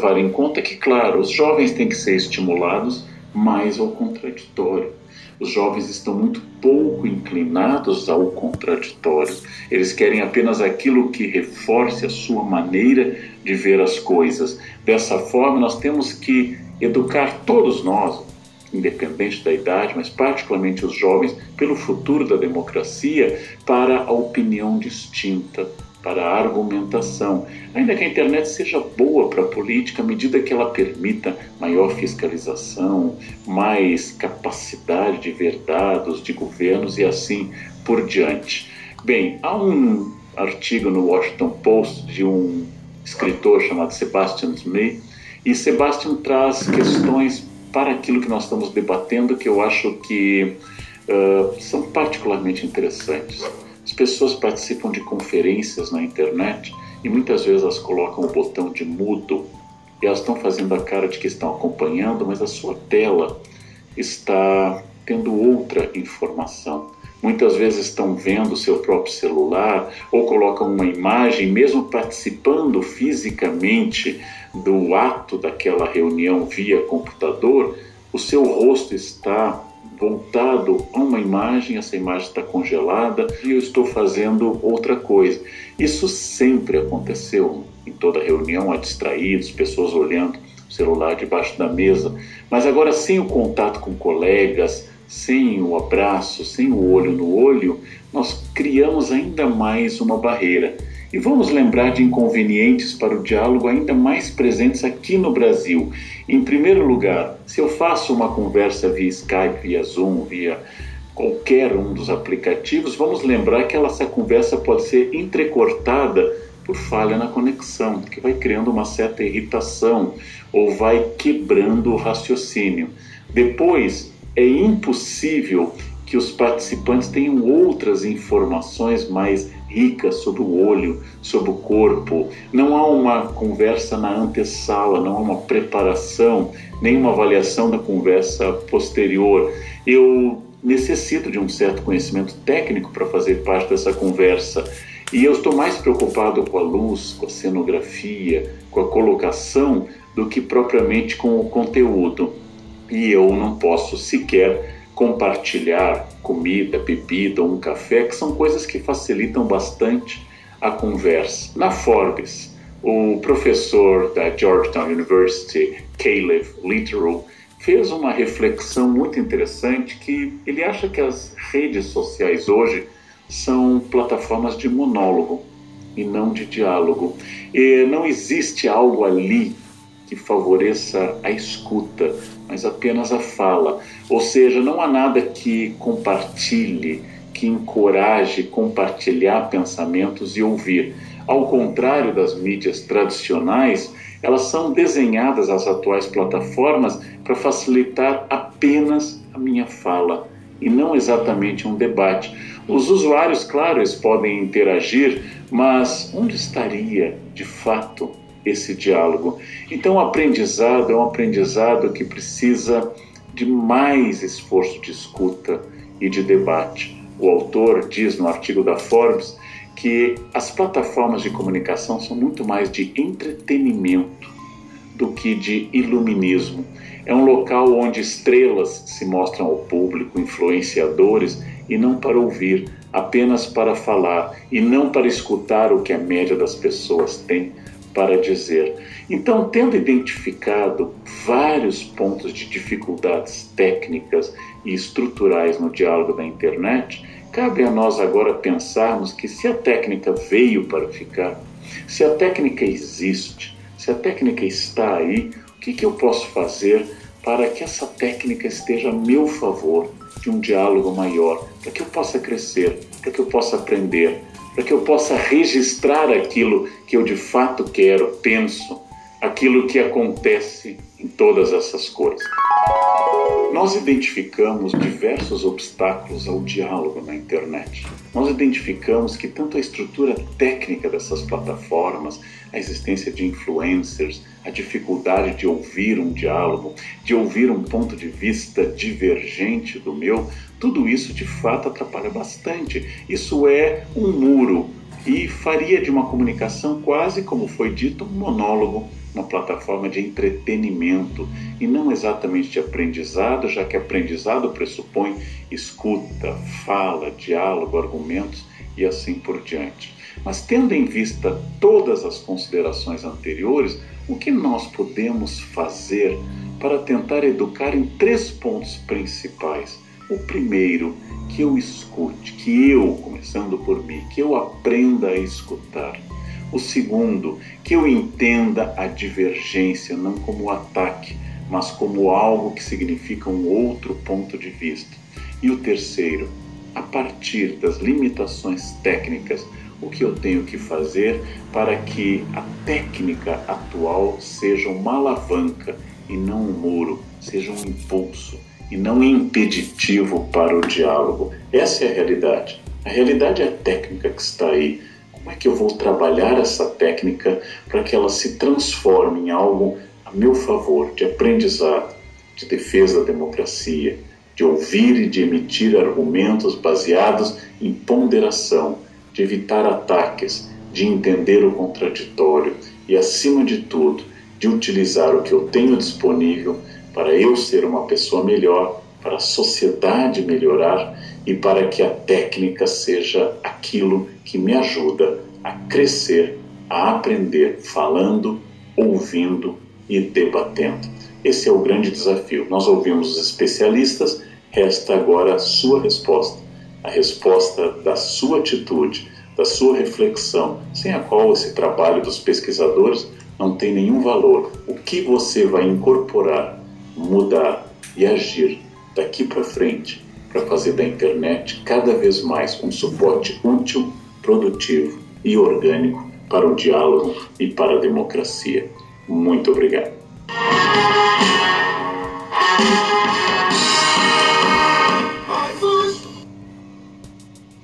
levar em conta que, claro, os jovens têm que ser estimulados mais ao contraditório. Os jovens estão muito pouco inclinados ao contraditório. Eles querem apenas aquilo que reforce a sua maneira de ver as coisas. Dessa forma, nós temos que educar todos nós, independente da idade, mas particularmente os jovens, pelo futuro da democracia, para a opinião distinta, para a argumentação. Ainda que a internet seja boa para a política, à medida que ela permita maior fiscalização, mais capacidade de ver dados de governos e assim por diante. Bem, há um artigo no Washington Post de um escritor chamado Sebastian Smith, e Sebastian traz questões para aquilo que nós estamos debatendo que eu acho que uh, são particularmente interessantes. As pessoas participam de conferências na internet e muitas vezes elas colocam o botão de mudo e elas estão fazendo a cara de que estão acompanhando, mas a sua tela está tendo outra informação. Muitas vezes estão vendo o seu próprio celular ou colocam uma imagem, mesmo participando fisicamente do ato daquela reunião via computador, o seu rosto está voltado a uma imagem, essa imagem está congelada e eu estou fazendo outra coisa. Isso sempre aconteceu em toda reunião, há distraídos, pessoas olhando o celular debaixo da mesa, mas agora sem o contato com colegas, sem o abraço, sem o olho no olho, nós criamos ainda mais uma barreira. E vamos lembrar de inconvenientes para o diálogo ainda mais presentes aqui no Brasil. Em primeiro lugar, se eu faço uma conversa via Skype, via Zoom, via qualquer um dos aplicativos, vamos lembrar que essa conversa pode ser entrecortada por falha na conexão, que vai criando uma certa irritação ou vai quebrando o raciocínio. Depois, é impossível que os participantes tenham outras informações mais ricas sobre o olho, sobre o corpo. Não há uma conversa na antessala, não há uma preparação, nem uma avaliação da conversa posterior. Eu necessito de um certo conhecimento técnico para fazer parte dessa conversa. E eu estou mais preocupado com a luz, com a cenografia, com a colocação, do que propriamente com o conteúdo. E eu não posso sequer compartilhar comida, bebida ou um café, que são coisas que facilitam bastante a conversa. Na Forbes, o professor da Georgetown University, Caleb Littrell, fez uma reflexão muito interessante que ele acha que as redes sociais hoje são plataformas de monólogo e não de diálogo. E não existe algo ali que favoreça a escuta, mas apenas a fala. Ou seja, não há nada que compartilhe, que encoraje compartilhar pensamentos e ouvir. Ao contrário das mídias tradicionais, elas são desenhadas as atuais plataformas para facilitar apenas a minha fala e não exatamente um debate. Os usuários, claro, eles podem interagir, mas onde estaria de fato esse diálogo. Então, o aprendizado é um aprendizado que precisa de mais esforço de escuta e de debate. O autor diz no artigo da Forbes que as plataformas de comunicação são muito mais de entretenimento do que de iluminismo. É um local onde estrelas se mostram ao público, influenciadores, e não para ouvir, apenas para falar, e não para escutar o que a média das pessoas tem para dizer. Então, tendo identificado vários pontos de dificuldades técnicas e estruturais no diálogo da internet, cabe a nós agora pensarmos que se a técnica veio para ficar, se a técnica existe, se a técnica está aí, o que, que eu posso fazer para que essa técnica esteja a meu favor de um diálogo maior, para que eu possa crescer, para que eu possa aprender, para que eu possa registrar aquilo que eu de fato quero, penso, aquilo que acontece em todas essas coisas. Nós identificamos diversos obstáculos ao diálogo na internet. Nós identificamos que tanto a estrutura técnica dessas plataformas, a existência de influencers, a dificuldade de ouvir um diálogo, de ouvir um ponto de vista divergente do meu, tudo isso de fato atrapalha bastante. Isso é um muro e faria de uma comunicação quase como foi dito um monólogo uma plataforma de entretenimento e não exatamente de aprendizado, já que aprendizado pressupõe escuta, fala, diálogo, argumentos e assim por diante. Mas tendo em vista todas as considerações anteriores, o que nós podemos fazer para tentar educar em três pontos principais? O primeiro, que eu escute, que eu, começando por mim, que eu aprenda a escutar. O segundo, que eu entenda a divergência não como ataque, mas como algo que significa um outro ponto de vista. E o terceiro, a partir das limitações técnicas, o que eu tenho que fazer para que a técnica atual seja uma alavanca e não um muro, seja um impulso e não impeditivo para o diálogo. Essa é a realidade. A realidade é a técnica que está aí. Como é que eu vou trabalhar essa técnica para que ela se transforme em algo a meu favor, de aprendizado, de defesa da democracia, de ouvir e de emitir argumentos baseados em ponderação, de evitar ataques, de entender o contraditório e, acima de tudo, de utilizar o que eu tenho disponível para eu ser uma pessoa melhor, para a sociedade melhorar e para que a técnica seja aquilo que me ajuda a crescer, a aprender falando, ouvindo e debatendo. Esse é o grande desafio. Nós ouvimos os especialistas, resta agora a sua resposta, a resposta da sua atitude, da sua reflexão, sem a qual esse trabalho dos pesquisadores não tem nenhum valor. O que você vai incorporar, mudar e agir daqui para frente para fazer da internet cada vez mais um suporte útil, produtivo e orgânico para o diálogo e para a democracia. Muito obrigado.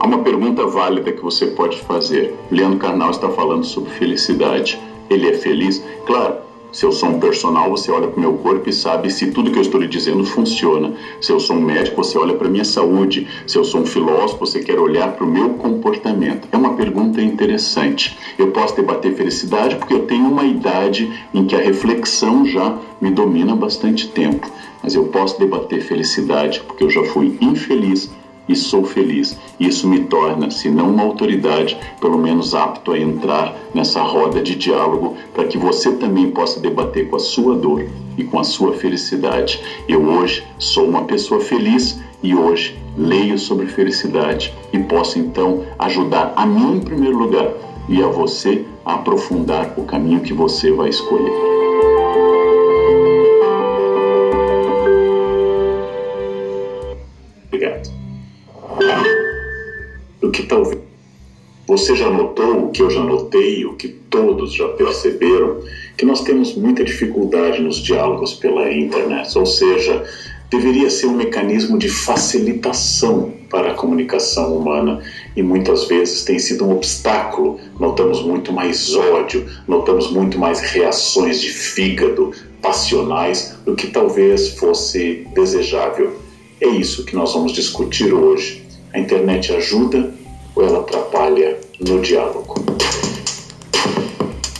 Há uma pergunta válida que você pode fazer. Leandro Carnal está falando sobre felicidade. Ele é feliz? Claro, se eu sou um personal, você olha para o meu corpo e sabe se tudo que eu estou lhe dizendo funciona. Se eu sou um médico, você olha para a minha saúde. Se eu sou um filósofo, você quer olhar para o meu comportamento. É uma pergunta interessante. Eu posso debater felicidade porque eu tenho uma idade em que a reflexão já me domina bastante tempo. Mas eu posso debater felicidade porque eu já fui infeliz e sou feliz. Isso me torna, se não uma autoridade, pelo menos apto a entrar nessa roda de diálogo para que você também possa debater com a sua dor e com a sua felicidade. Eu hoje sou uma pessoa feliz e hoje leio sobre felicidade e posso então ajudar a mim em primeiro lugar e a você a aprofundar o caminho que você vai escolher. Você já notou, o que eu já notei, o que todos já perceberam, que nós temos muita dificuldade nos diálogos pela internet, ou seja, deveria ser um mecanismo de facilitação para a comunicação humana e muitas vezes tem sido um obstáculo. Notamos muito mais ódio, notamos muito mais reações de fígado passionais do que talvez fosse desejável. É isso que nós vamos discutir hoje. A internet ajuda ela atrapalha no diálogo.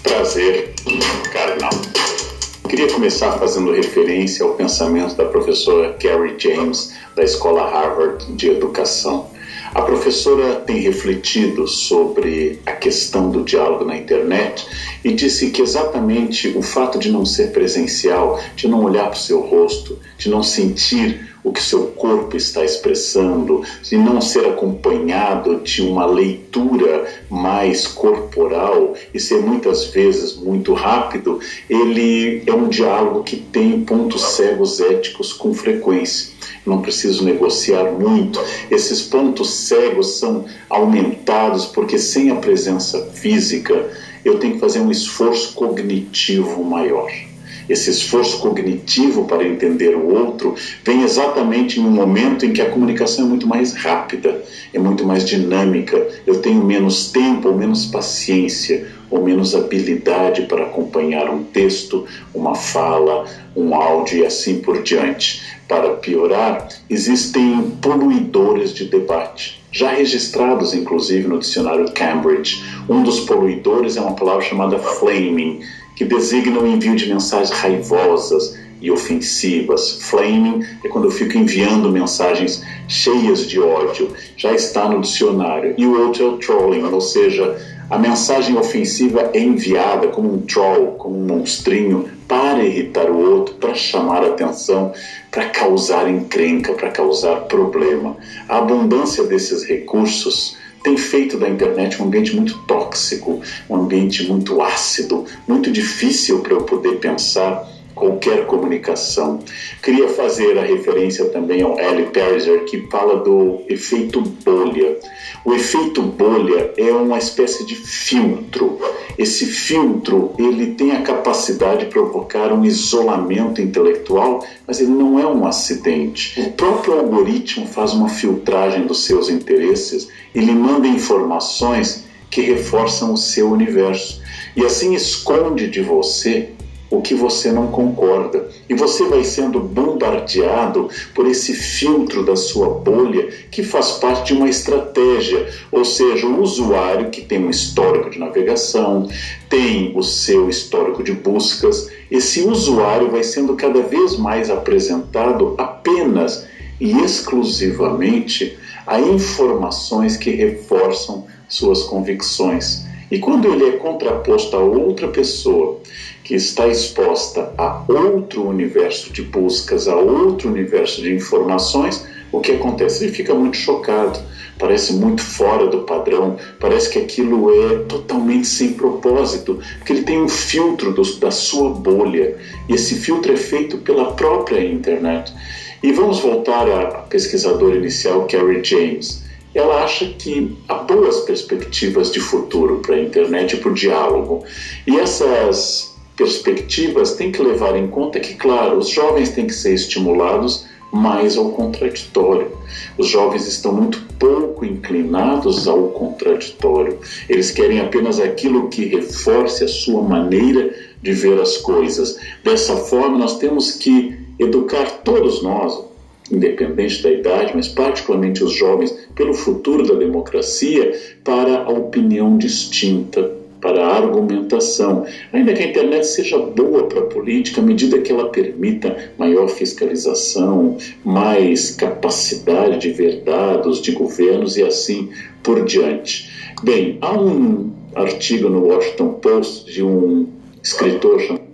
Prazer carnal. Queria começar fazendo referência ao pensamento da professora Carrie James, da Escola Harvard de Educação. A professora tem refletido sobre a questão do diálogo na internet e disse que exatamente o fato de não ser presencial, de não olhar para o seu rosto, de não sentir o que seu corpo está expressando, de não ser acompanhado de uma leitura mais corporal e ser muitas vezes muito rápido, ele é um diálogo que tem pontos cegos éticos com frequência. Não preciso negociar muito. Esses pontos cegos são aumentados porque sem a presença física eu tenho que fazer um esforço cognitivo maior esse esforço cognitivo para entender o outro, vem exatamente um momento em que a comunicação é muito mais rápida, é muito mais dinâmica. Eu tenho menos tempo, ou menos paciência, ou menos habilidade para acompanhar um texto, uma fala, um áudio e assim por diante. Para piorar, existem poluidores de debate já registrados inclusive no dicionário Cambridge. Um dos poluidores é uma palavra chamada flaming, que designa o envio de mensagens raivosas e ofensivas. Flaming é quando eu fico enviando mensagens cheias de ódio. Já está no dicionário. E o outro é o trolling, ou seja, a mensagem ofensiva é enviada como um troll, como um monstrinho, para irritar o outro, para chamar atenção, para causar encrenca, para causar problema. A abundância desses recursos tem feito da internet um ambiente muito tóxico, um ambiente muito ácido, muito difícil para eu poder pensar qualquer comunicação. Queria fazer a referência também ao Eli Pariser, que fala do efeito bolha. O efeito bolha é uma espécie de filtro. Esse filtro ele tem a capacidade de provocar um isolamento intelectual, mas ele não é um acidente. O próprio algoritmo faz uma filtragem dos seus interesses e lhe manda informações que reforçam o seu universo e assim esconde de você o que você não concorda. E você vai sendo bombardeado por esse filtro da sua bolha que faz parte de uma estratégia, ou seja, o usuário que tem um histórico de navegação, tem o seu histórico de buscas, esse usuário vai sendo cada vez mais apresentado apenas e exclusivamente a informações que reforçam suas convicções. E quando ele é contraposto a outra pessoa que está exposta a outro universo de buscas, a outro universo de informações, o que acontece? Ele fica muito chocado, parece muito fora do padrão, parece que aquilo é totalmente sem propósito, porque ele tem um filtro do, da sua bolha, e esse filtro é feito pela própria internet. E vamos voltar à pesquisadora inicial, Carrie James ela acha que há boas perspectivas de futuro para a internet e para o diálogo. E essas perspectivas têm que levar em conta que, claro, os jovens têm que ser estimulados mais ao contraditório. Os jovens estão muito pouco inclinados ao contraditório. Eles querem apenas aquilo que reforce a sua maneira de ver as coisas. Dessa forma, nós temos que educar todos nós, independente da idade, mas particularmente os jovens, pelo futuro da democracia, para a opinião distinta, para a argumentação. Ainda que a internet seja boa para a política, à medida que ela permita maior fiscalização, mais capacidade de ver dados de governos e assim por diante. Bem, há um artigo no Washington Post de um escritor chamado